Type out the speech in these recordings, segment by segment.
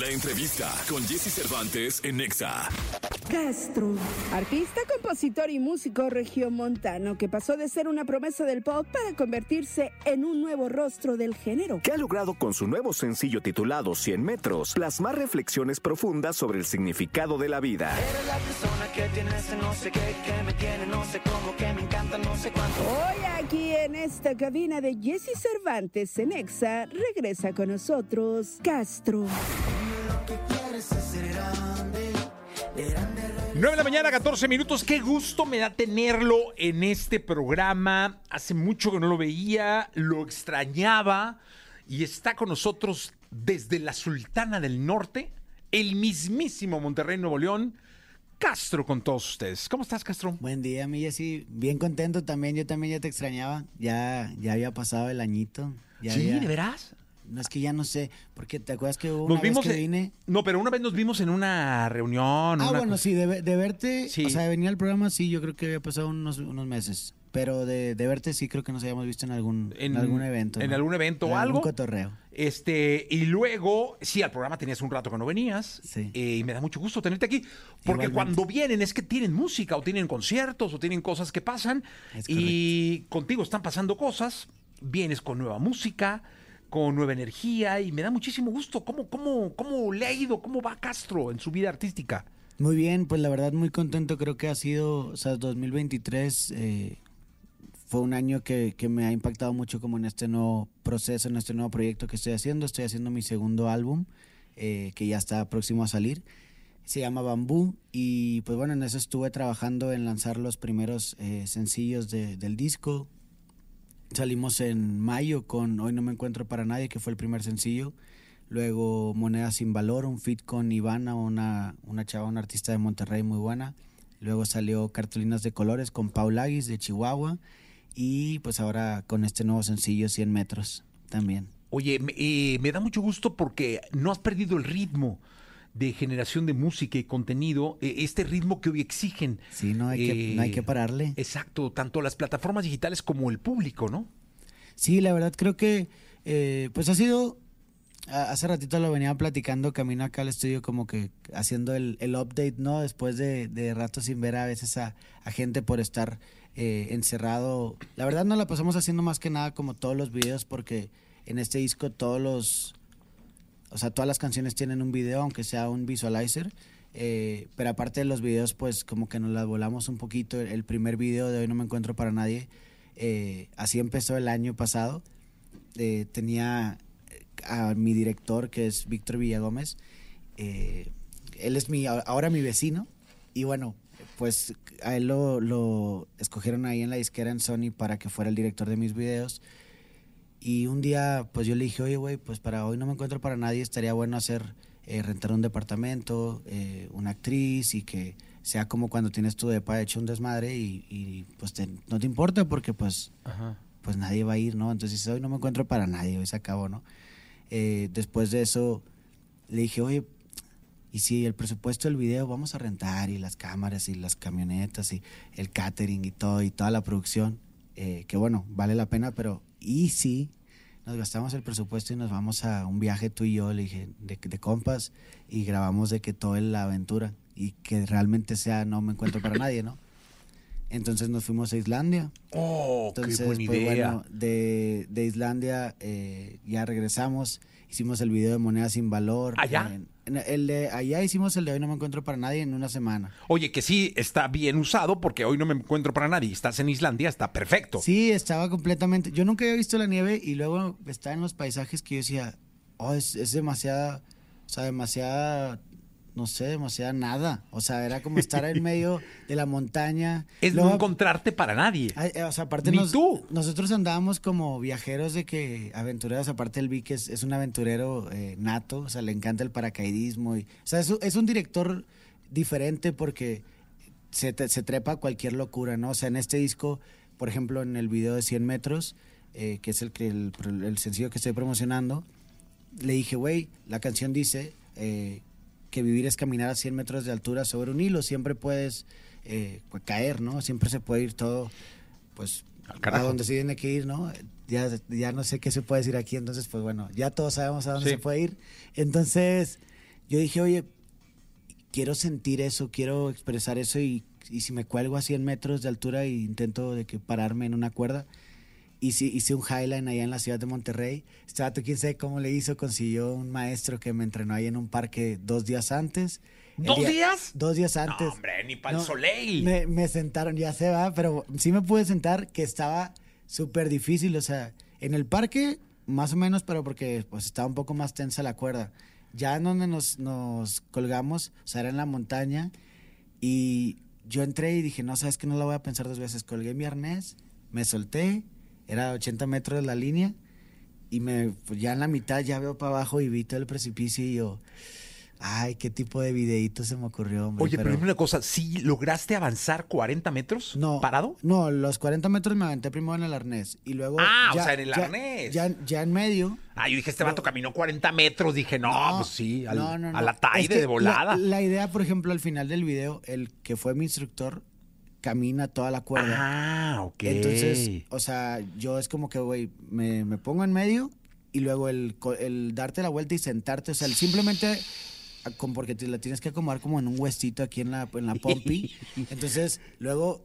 La entrevista con Jesse Cervantes en Nexa. Castro, artista, compositor y músico regiomontano que pasó de ser una promesa del pop para convertirse en un nuevo rostro del género. que ha logrado con su nuevo sencillo titulado 100 metros plasmar reflexiones profundas sobre el significado de la vida. Eres la persona que tiene ese no sé qué, que me tiene no sé cómo, que me no sé cuánto. Hoy aquí en esta cabina de Jesse Cervantes en Exa regresa con nosotros Castro. 9 de la mañana, 14 minutos. Qué gusto me da tenerlo en este programa. Hace mucho que no lo veía, lo extrañaba y está con nosotros desde la Sultana del Norte, el mismísimo Monterrey, Nuevo León. Castro con todos ustedes. ¿Cómo estás, Castro? Buen día, mi Jessy. Bien contento también. Yo también ya te extrañaba. Ya, ya había pasado el añito. Ya sí, había- ¿de veras? No es que ya no sé, porque te acuerdas que hubo una Nos vimos vez que en- vine. No, pero una vez nos vimos en una reunión. Ah, una bueno, sí, de, de verte, Sí. o sea, de venir al programa, sí, yo creo que había pasado unos, unos meses. Pero de, de verte sí creo que nos habíamos visto en algún, en, En- algún evento. en ¿no? algún evento o En algún algo. cotorreo. Este, y luego, sí, al programa tenías un rato que no venías. Sí. eh, y me da mucho gusto tenerte aquí. Porque Igualmente. cuando vienen es que tienen música, o tienen conciertos, o tienen cosas que pasan. Es y contigo están pasando cosas. Vienes con nueva música, con nueva energía. Y me da muchísimo gusto. ¿Cómo, cómo, cómo le ha ido? ¿Cómo va Castro en su vida artística? Muy bien, pues la verdad muy contento. Creo que ha sido, o sea, 2023 eh, fue un año que, me ha impactado mucho como en este nuevo proceso, en este nuevo proyecto que estoy haciendo. Estoy haciendo mi segundo álbum eh, que ya está próximo a salir. Se llama Bambú y pues bueno, en eso estuve trabajando en lanzar los primeros eh, sencillos de- del disco. Salimos en mayo con Hoy no me encuentro para nadie, que fue el primer sencillo. Luego Moneda sin valor, un fit con Ivana, una, una chava, una artista de Monterrey muy buena. Luego salió Cartulinas de Colores con Paul Aguis de Chihuahua. Y pues ahora con este nuevo sencillo 100 metros también. Oye, me, me da mucho gusto porque no has perdido el ritmo de generación de música y contenido, eh, este ritmo que hoy exigen. Sí, no hay, que, no hay que Eh, pararle. Exacto, tanto las plataformas digitales como el público, ¿no? Sí, la verdad creo que eh, pues ha sido, hace ratito lo venía platicando camino acá al estudio como que haciendo el, el update, ¿no? Después de, de rato sin ver a veces a, a gente por estar eh, encerrado. La verdad no la pasamos haciendo más que nada como todos los videos porque en este disco todos los, o sea, todas las canciones tienen un video, aunque sea un visualizer. eh, pero aparte de los videos, pues como que nos las volamos un poquito. El primer video de Hoy No Me Encuentro para Nadie, eh, así empezó el año pasado. Eh, tenía a mi director, que es Víctor Villagómez. él es mi, ahora mi vecino. Y bueno, pues a él lo, lo escogieron ahí en la disquera en Sony para que fuera el director de mis videos. Y un día, pues yo le dije, oye, güey, pues para hoy no me encuentro para nadie, estaría bueno hacer, eh, rentar un departamento, eh, una actriz y que sea como cuando tienes tu depa hecho un desmadre y, y, pues te- no te importa porque pues, pues nadie va a ir, ¿no? Entonces hoy no me encuentro para nadie, hoy se acabó, ¿no? Eh, después de eso le dije, oye, y si el presupuesto del video vamos a rentar y las cámaras y las camionetas y el catering y todo y toda la producción, eh, que bueno, vale la pena, pero y si nos gastamos el presupuesto y nos vamos a un viaje tú y yo, le dije, de, de compas y grabamos de que toda la aventura y que realmente sea no me encuentro para nadie, ¿no? Entonces nos fuimos a Islandia. Oh, Entonces, qué buena pues, idea. bueno, de, de Islandia eh, ya regresamos, hicimos el video de Moneda sin Valor. ¿Allá? En- el de, allá hicimos el de Hoy no me encuentro para nadie en una semana. Oye, que sí está bien usado porque hoy no me encuentro para nadie. Estás en Islandia, está perfecto. Sí, estaba completamente. Yo nunca había visto la nieve y luego estaba en los paisajes que yo decía, oh, es, es demasiada, o sea, demasiada, no sé, demasiada nada. O sea, era como estar en medio de la montaña. Es Luego- no encontrarte para nadie. Ay, eh, o sea, aparte Ni nos- tú. nosotros andábamos como viajeros de que aventureros, aparte el Vic es, es un aventurero eh, nato, o sea, le encanta el paracaidismo y, o sea, es, un- es un director diferente porque se, te- se trepa a cualquier locura, ¿no? O sea, en este disco, por ejemplo, en el video de 100 metros, eh, que es el, el, el sencillo que estoy promocionando, le dije, güey, la canción dice eh, que vivir es caminar a 100 metros de altura sobre un hilo, siempre puedes eh, pues, caer, ¿no? Siempre se puede ir todo, pues, a donde se tiene que ir, ¿no? Ya, ya no sé qué se puede decir aquí, entonces, pues bueno, ya todos sabemos a dónde Sí. se puede ir. Entonces, yo dije, oye, quiero sentir eso, quiero expresar eso y, y si me cuelgo a 100 metros de altura e intento de que pararme en una cuerda. Hice, hice un highline allá en la ciudad de Monterrey. Este quién sabe cómo le hizo, consiguió un maestro que me entrenó ahí en un parque dos días antes. ¿Dos día- días? Dos días antes. No, hombre, ni para el No, soleil. Me, me sentaron, ya se va, pero sí me pude sentar, que estaba súper difícil. O sea, en el parque, más o menos, pero porque pues estaba un poco más tensa la cuerda. Ya en donde nos, nos colgamos, o sea, era en la montaña, y yo entré y dije, no, sabes que no la voy a pensar dos veces. Colgué mi arnés, me solté, era 80 metros de la línea, y me, pues, ya en la mitad ya veo para abajo y vi todo el precipicio y yo, ay, qué tipo de videíto se me ocurrió, hombre. Oye, pero, dime una cosa, ¿sí lograste avanzar 40 metros No. parado? No, los 40 metros me aventé primero en el arnés y luego. Ah, o sea, en el ya- arnés. Ya, ya en medio. Ah, yo dije, este vato caminó 40 metros. Dije, no, pues sí, al, no, no, no. a la taide Es que de volada. La, la idea, por ejemplo, al final del video, el que fue mi instructor camina toda la cuerda. Ah, ok. Entonces, o sea, yo es como que, güey, me, me pongo en medio y luego el, el darte la vuelta y sentarte, o sea, el simplemente a- como porque te la tienes que acomodar como en un huesito aquí en la, en la pompi. Entonces, luego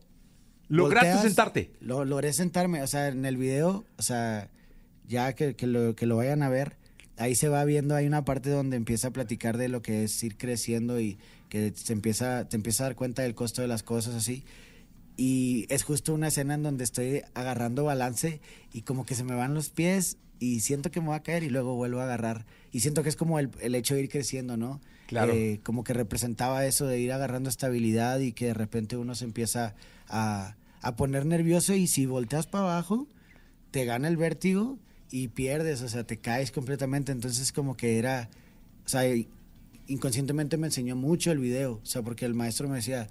¿Lograste volteas, sentarte? Lo, logré sentarme, o sea, en el video, o sea, ya que, que lo, que lo vayan a ver, ahí se va viendo, hay una parte donde empieza a platicar de lo que es ir creciendo y que se empieza, te empieza a dar cuenta del costo de las cosas así. Y es justo una escena en donde estoy agarrando balance y como que se me van los pies y siento que me voy a caer y luego vuelvo a agarrar. Y siento que es como el, el hecho de ir creciendo, ¿no? Claro. Eh, como que representaba eso de ir agarrando estabilidad y que de repente uno se empieza a, a poner nervioso y si volteas para abajo, te gana el vértigo y pierdes, o sea, te caes completamente. Entonces como que era, o sea, inconscientemente me enseñó mucho el video, o sea, porque el maestro me decía,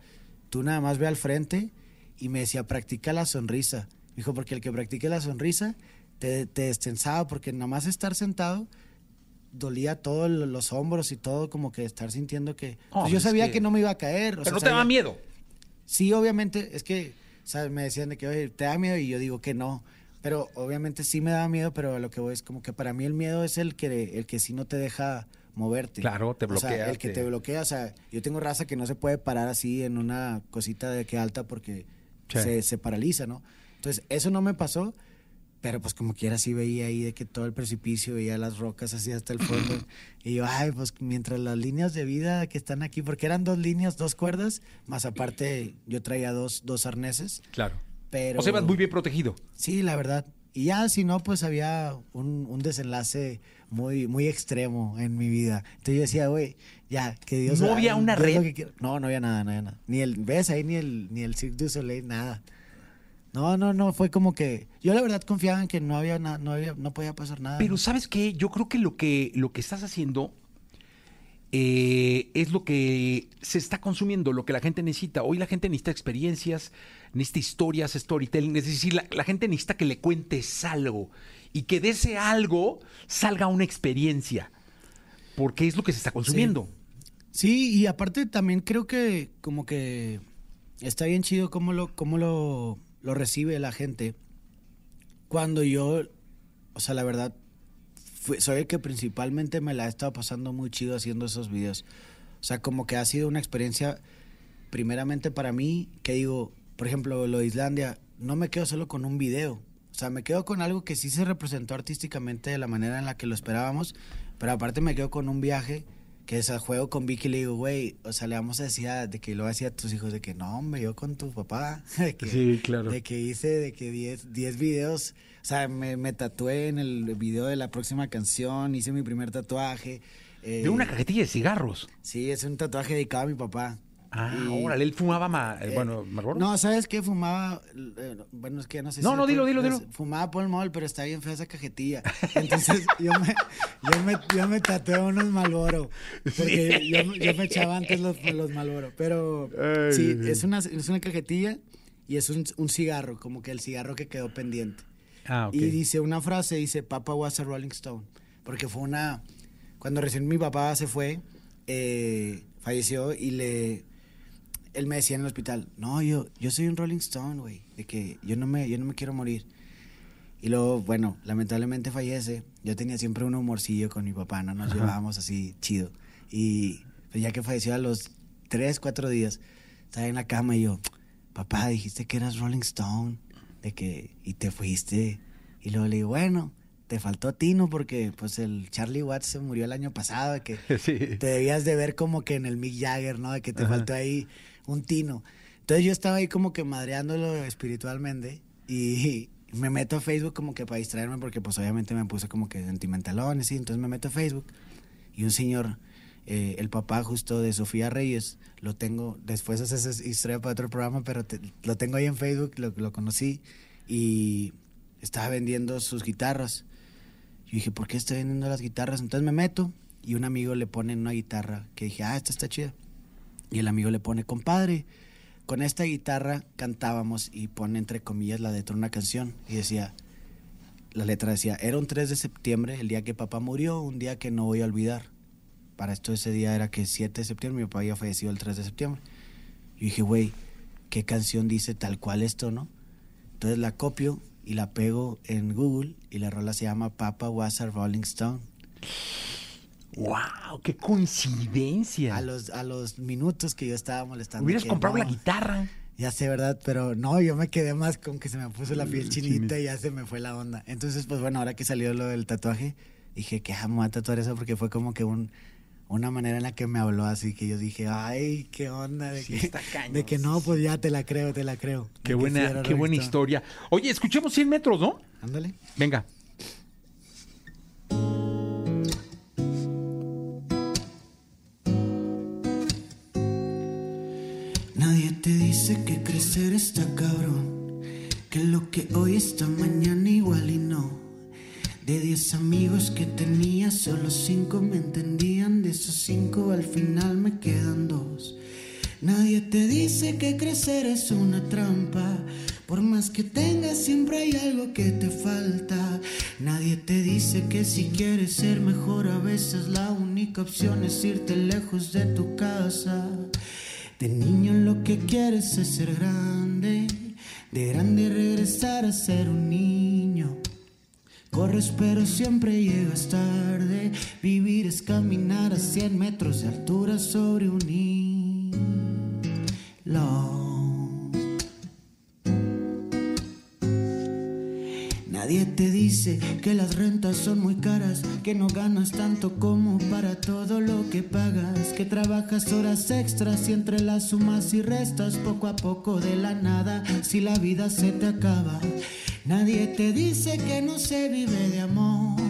tú nada más ve al frente y me decía, practica la sonrisa. Me dijo, porque el que practique la sonrisa te, te destensaba, porque nada más estar sentado dolía todos los hombros y todo, como que estar sintiendo que... Oh, pues yo sabía que- que... no me iba a caer. o Pero sea, no te daba sabía- miedo. Sí, obviamente, es que, ¿sabes? Me decían de que, oye, ¿te da miedo? Y yo digo que no. Pero obviamente sí me daba miedo, pero a lo que voy es como que para mí el miedo es el que, el que sí no te deja moverte. Claro, te O sea, bloquea, el que te- te bloquea, o sea, yo tengo raza que no se puede parar así en una cosita de que alta porque Sí. se, se paraliza, ¿no? Entonces, eso no me pasó, pero pues como quiera sí veía ahí de que todo el precipicio, veía las rocas así hasta el fondo. y yo, ay, pues mientras las líneas de vida que están aquí, porque eran dos líneas, dos cuerdas, más aparte yo traía dos, dos arneses, Claro. pero... O sea, ibas muy bien protegido. Sí, la verdad. Y ya, si no, pues había un, un desenlace muy, muy extremo en mi vida. Entonces yo decía, güey, ya, que Dios... ¿No había una red? No, no había nada, no había nada. Ni el, ¿ves? Ahí ni el, ni el Cirque du Soleil, nada. No, no, no, fue como que... Yo la verdad confiaba en que no había nada, no había, no podía pasar nada. Pero ¿sabes qué? Yo creo que lo que, lo que estás haciendo eh, es lo que se está consumiendo, lo que la gente necesita. Hoy la gente necesita experiencias, necesita historias, storytelling. Es decir, la, la gente necesita que le cuentes algo y que de ese algo salga una experiencia. Porque es lo que se está consumiendo. Sí, y aparte también creo que como que está bien chido cómo lo, cómo lo, lo recibe la gente. Cuando yo, o sea, la verdad, soy el que principalmente me la he estado pasando muy chido haciendo esos videos. O sea, como que ha sido una experiencia, primeramente para mí, que digo, por ejemplo, lo de Islandia, no me quedo solo con un video. O sea, me quedo con algo que sí se representó artísticamente de la manera en la que lo esperábamos, pero aparte me quedo con un viaje que al juego con Vicky y le digo, güey, o sea, le vamos a decir a- de que lo decía a tus hijos, de que no, hombre, yo con tu papá, de que, Sí, claro. de que hice de que 10 10 videos, o sea, me, me tatué en el video de la próxima canción, hice mi primer tatuaje. eh, De una cajetilla de cigarros. Sí, es un tatuaje dedicado a mi papá. Ah, Y- órale, él fumaba, ma- eh, eh, bueno, Marlboro. No, ¿sabes qué? Fumaba, eh, bueno, es que no sé No, si... no, dilo, dilo, pues, dilo. Fumaba Paul Mall, pero está bien fea esa cajetilla. Entonces, yo me, yo me, yo me unos Malboro. Porque yo, yo me echaba antes los, los Malboro. Pero Ay, sí, es una, es una cajetilla y es un, un cigarro, como que el cigarro que quedó pendiente. Ah, ok. Y dice una frase, dice, Papa was a Rolling Stone. Porque fue una... Cuando recién mi papá se fue, eh, falleció y le... Él me decía en el hospital, no, yo, yo soy un Rolling Stone, güey, de que yo no, me, yo no me quiero morir. Y luego, bueno, lamentablemente fallece. Yo tenía siempre un humorcillo con mi papá, no nos llevábamos así chido. Y pues, ya que falleció a los tres, cuatro días, estaba en la cama y yo, papá, dijiste que eras Rolling Stone, de que, y te fuiste. Y luego le digo, bueno, te faltó Tino porque pues el Charlie Watts se murió el año pasado, de que Sí. te debías de ver como que en el Mick Jagger, ¿no? De que te faltó ahí un Tino. Entonces yo estaba ahí como que madreándolo espiritualmente y me meto a Facebook como que para distraerme porque pues obviamente me puse como que sentimentalón, y entonces me meto a Facebook y un señor, eh, el papá justo de Sofía Reyes, lo tengo, después esa es historia para otro programa, pero lo tengo ahí en Facebook, lo, lo conocí y estaba vendiendo sus guitarras. Yo dije, ¿por qué está vendiendo las guitarras? Entonces me meto y un amigo le pone una guitarra que dije, ah, esta está chida. Y el amigo le pone, compadre, con esta guitarra cantábamos y pone entre comillas la letra de una canción y decía, la letra decía, era un 3 de septiembre, el día que papá murió, un día que no voy a olvidar. Para esto ese día era que 7 de septiembre, mi papá había fallecido el 3 de septiembre. Yo dije, güey, ¿qué canción dice tal cual esto, no? Entonces la copio y la pego en Google y la rola se llama Papa Was a Rolling Stone. ¡Wow! ¡Qué coincidencia! A los, a los minutos que yo estaba molestando. Hubieras comprado no, la guitarra. Ya sé, ¿verdad? Pero no, yo me quedé más con que se me puso la piel chinita y ya se me fue la onda. Entonces, pues bueno, ahora que salió lo del tatuaje, dije que amo a tatuar eso porque fue como que un, una manera en la que me habló así que yo dije, ay, qué onda, de, Sí, que, de no, pues ya te la creo, te la creo. Qué buena, qué buena historia. Oye, escuchemos 100 metros, ¿no? Ándale. Venga. Te dice que crecer está cabrón, que lo que hoy está mañana igual y no. De diez amigos que tenía, solo cinco me entendían, de esos cinco al final me quedan dos. Nadie te dice que crecer es una trampa, por más que tengas siempre hay algo que te falta. Nadie te dice que si quieres ser mejor a veces la única opción es irte lejos de tu casa. De niño lo que quieres es ser grande, de grande regresar a ser un niño. Corres pero siempre llegas tarde, vivir es caminar a 100 metros de altura sobre un hilo. Nadie te dice que las rentas son muy caras, que no ganas tanto como para todo lo que pagas, que trabajas horas extras y entre las sumas y restas poco a poco de la nada, si la vida se te acaba. Nadie te dice que no se vive de amor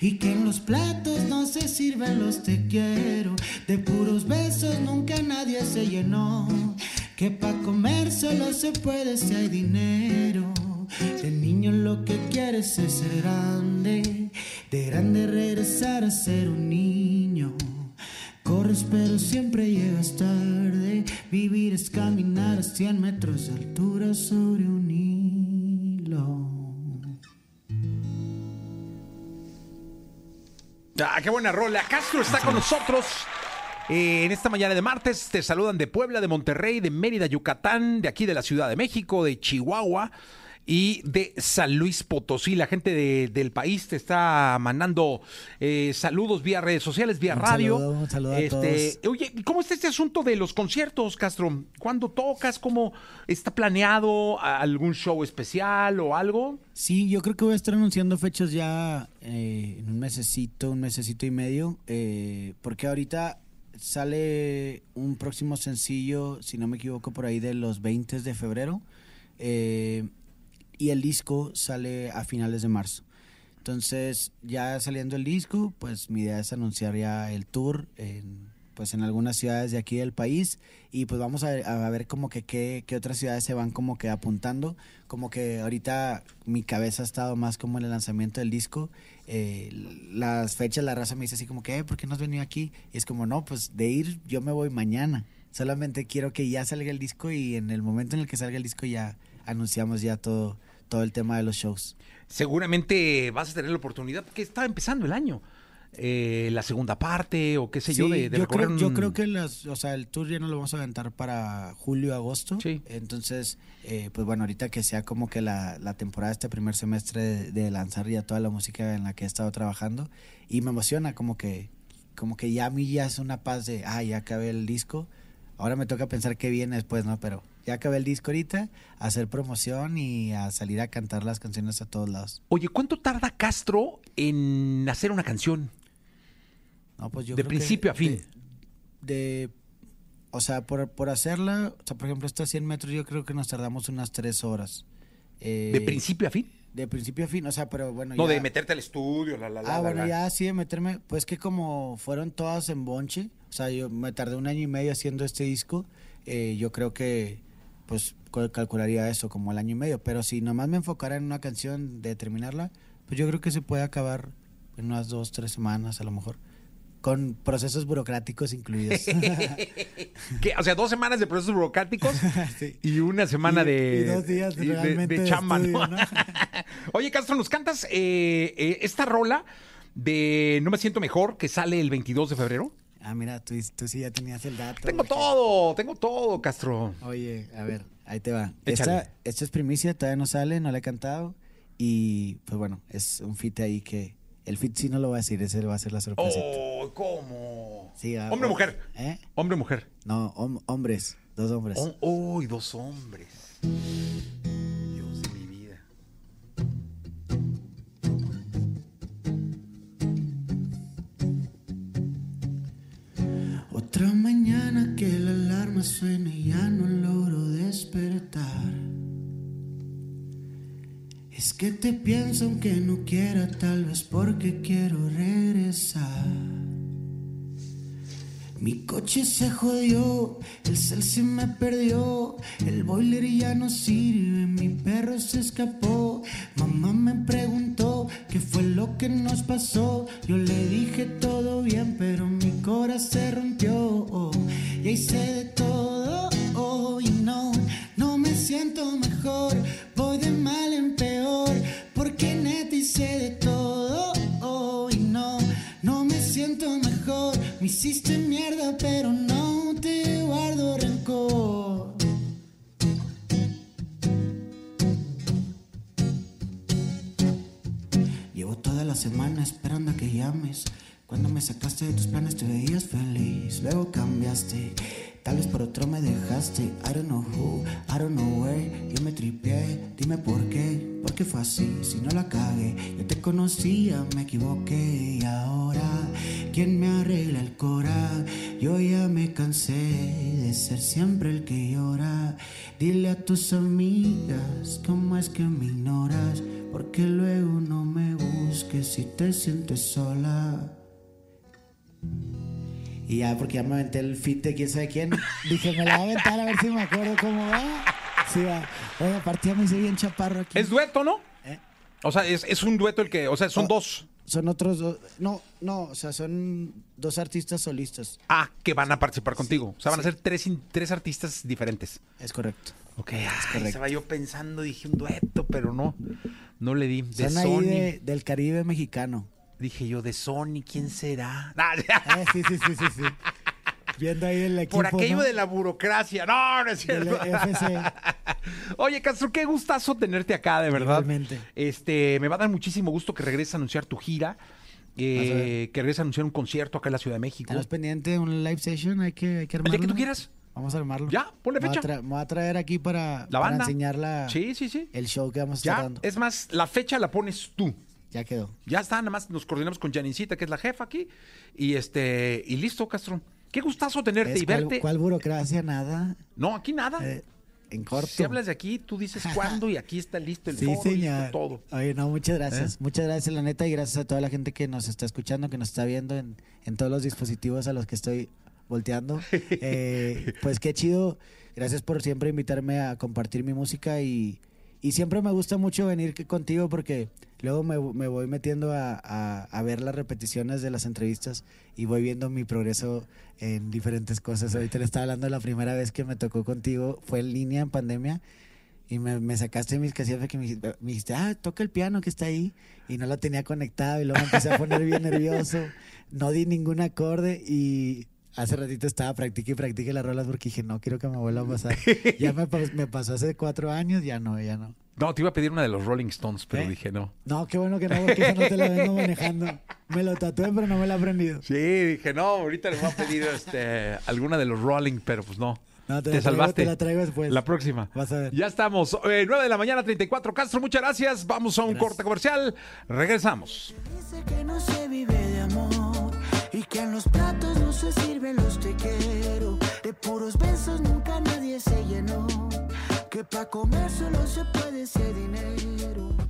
y que en los platos no se sirven los te quiero, de puros besos nunca nadie se llenó, que pa' comer solo se puede si hay dinero. Que quieres es ser grande, de grande regresar a ser un niño. Corres pero siempre llegas tarde, vivir es caminar a 100 metros de altura sobre un hilo. Ah, qué buena rola. Castro está con nosotros. eh, en esta mañana de martes te saludan de Puebla, de Monterrey, de Mérida, Yucatán, de aquí de la Ciudad de México, de Chihuahua y de San Luis Potosí. La gente de- del país te está mandando eh, saludos vía redes sociales, vía Un radio. saludo, un saludo a Este, Oye, ¿y ¿cómo está este asunto de los conciertos, Castro? ¿Cuándo tocas? ¿Cómo está planeado algún show especial o algo? Sí, yo creo que voy a estar anunciando fechas ya eh, en un mesecito, un mesecito y medio, eh, porque ahorita sale un próximo sencillo, si no me equivoco, por ahí de los 20 de febrero, eh, y el disco sale a finales de marzo. Entonces, ya saliendo el disco, pues mi idea es anunciar ya el tour en, pues en algunas ciudades de aquí del país y pues vamos a, a ver como que qué, otras ciudades se van como que apuntando. Como que ahorita mi cabeza ha estado más como en el lanzamiento del disco. Eh, las fechas, la raza me dice así como que, "Eh, ¿por qué no has venido aquí? Y es como, no, pues de ir yo me voy mañana. Solamente quiero que ya salga el disco y en el momento en el que salga el disco ya anunciamos ya todo, todo el tema de los shows. seguramente vas a tener la oportunidad porque está empezando el año. Eh, la segunda parte o qué sé yo Sí, de, de yo, creo, yo un- creo que las, o sea, el tour ya no lo vamos a aventar para julio, agosto. Sí. Entonces, eh, pues bueno, ahorita que sea como que la, la temporada, este primer semestre de, de lanzar ya toda la música en la que he estado trabajando. Y me emociona como que como que ya a mí ya es una paz de, ah, ya acabé el disco. Ahora me toca pensar qué viene después, ¿no? Pero ya acabé el disco ahorita, a hacer promoción y a salir a cantar las canciones a todos lados. Oye, ¿cuánto tarda Castro en hacer una canción? No, pues yo De creo que principio a fin. De, de- o sea, por, por hacerla, o sea, por ejemplo, estos 100 metros yo creo que nos tardamos unas 3 horas. Eh, ¿De principio a fin? De principio a fin, o sea, pero bueno. No, ya- de meterte al estudio, la, la, la. Ah, la, bueno, la. ya así de meterme, pues que como fueron todas en bonche, o sea, yo me tardé un año y medio haciendo este disco, eh, yo creo que pues cal- calcularía eso como el año y medio, pero si nomás me enfocara en una canción de terminarla, pues yo creo que se puede acabar en unas dos, tres semanas a lo mejor, con procesos burocráticos incluidos. ¿Qué? O sea, dos semanas de procesos burocráticos Sí. y una semana Y- de. y dos días y de- de chamba, ¿no? Oye, Castro, ¿nos cantas eh, eh, esta rola de No me siento mejor que sale el 22 de febrero? Ah, mira, tú, tú sí ya tenías el dato. Tengo porque- todo, tengo todo, Castro. Oye, a ver, ahí te va. Esta, esta es primicia, todavía no sale, no la he cantado. Y pues bueno, es un fit ahí que. El fit sí no lo va a decir, ese va a ser la sorpresa. Oh, ¿cómo? Sí, ah, Hombre o oh, mujer. ¿Eh? Hombre o mujer. No, hom- hombres, dos hombres. Oh, oh, y dos hombres. Suena y ya no logro despertar. Es que te pienso aunque no quiera, tal vez porque quiero regresar. Mi coche se jodió, el cel se me perdió, el boiler ya no sirve, mi perro se escapó. Mamá me preguntó qué fue lo que nos pasó. Yo le dije todo bien, pero mi corazón se rompió. Y hice de todo oh, y no, no me siento mejor. Siento mejor. Me hiciste mierda, pero no te guardo rencor. Llevo toda la semana esperando a que llames. Cuando me sacaste de tus planes te veías feliz. Luego cambiaste. Tal vez por otro me dejaste. I don't know who, I don't know where. Yo me tripié. Dime por qué. Porque fue así. Si no la cagué. Yo te conocía, me equivoqué. Y ahora, ¿quién me arregla el cora? Yo ya me cansé de ser siempre el que llora. Dile a tus amigas cómo es que me ignoras. Porque luego no me busques si te sientes sola. Y ya, porque ya me aventé el fit de quién sabe quién. Dije, me la voy a aventar a ver si me acuerdo cómo va. Sí, va. Oye, aparte ya me hice bien chaparro aquí. Es dueto, ¿no? ¿Eh? O sea, es, es un dueto el que. O sea, son Oh. dos. Son otros dos. No, no, o sea, son dos artistas solistas. Ah, que van a participar contigo. O sea, van a ser tres, tres artistas diferentes. Es correcto. Ok, ay, correcto. estaba yo pensando, dije un dueto, pero no. No le di. De Son ahí Sony. de- del Caribe mexicano. Dije yo, de Sony, ¿quién será? Ah, Eh, sí, sí, sí, sí, sí. Viendo ahí el equipo. Por aquello ¿no? de la burocracia. No, no es cierto. FC. Oye, Castro, qué gustazo tenerte acá, de verdad. Igualmente. Este, me va a dar muchísimo gusto que regreses a anunciar tu gira. eh, que regreses a anunciar un concierto acá en la Ciudad de México. Tenemos pendiente un live session, hay que, hay que El armarlo. día que tú quieras. Vamos a armarlo. Ya, ponle Me voy a fecha. tra- Me voy a traer aquí para, La para enseñar la- Sí, sí, sí. el show que vamos a estar dando. es más, la fecha la pones tú. Ya quedó. Ya está, nada más nos coordinamos con Janincita, que es la jefa aquí. Y este, y listo, Castro. Qué gustazo tenerte ¿Ves y cuál, verte. cuál burocracia? Nada. No, aquí nada. Eh, en corto. Si hablas de aquí, tú dices cuándo y aquí está listo el Sí, foro, listo señor. todo. Oye, no, muchas gracias. ¿Eh? Muchas gracias, la neta, y gracias a toda la gente que nos está escuchando, que nos está viendo en, en todos los dispositivos a los que estoy volteando. Eh, pues qué chido. Gracias por siempre invitarme a compartir mi música y, y siempre me gusta mucho venir contigo porque luego me, me voy metiendo a, a- a ver las repeticiones de las entrevistas y voy viendo mi progreso en diferentes cosas. Ahorita le estaba hablando la primera vez que me tocó contigo, fue en línea en pandemia. Y me, me sacaste mis casillas que me, me dijiste, ah, toca el piano que está ahí. Y no lo tenía conectado y luego me empecé a poner bien nervioso. No di ningún acorde y hace ratito estaba practique y practique las rolas porque dije, no quiero que me vuelva a pasar. Ya me, pas- me pasó hace cuatro años, ya no, ya no. No, te iba a pedir una de los Rolling Stones, pero ¿Eh? dije no. No, qué bueno que no, porque esa no te la vengo manejando. Me lo tatué, pero no me la he aprendido. Sí, dije no, ahorita le voy a pedir este, alguna de los Rolling, pero pues no. No, te te la traigo- salvaste. te la traigo después. La próxima. Vas a ver. Ya estamos. Eh, 9 de la mañana, 34. Castro, muchas gracias. Vamos a un corte comercial. Regresamos. Dice que no se vive de amor que en los platos no se sirven los te quiero. De puros besos nunca nadie se llenó. Que pa' comer solo se puede ese dinero.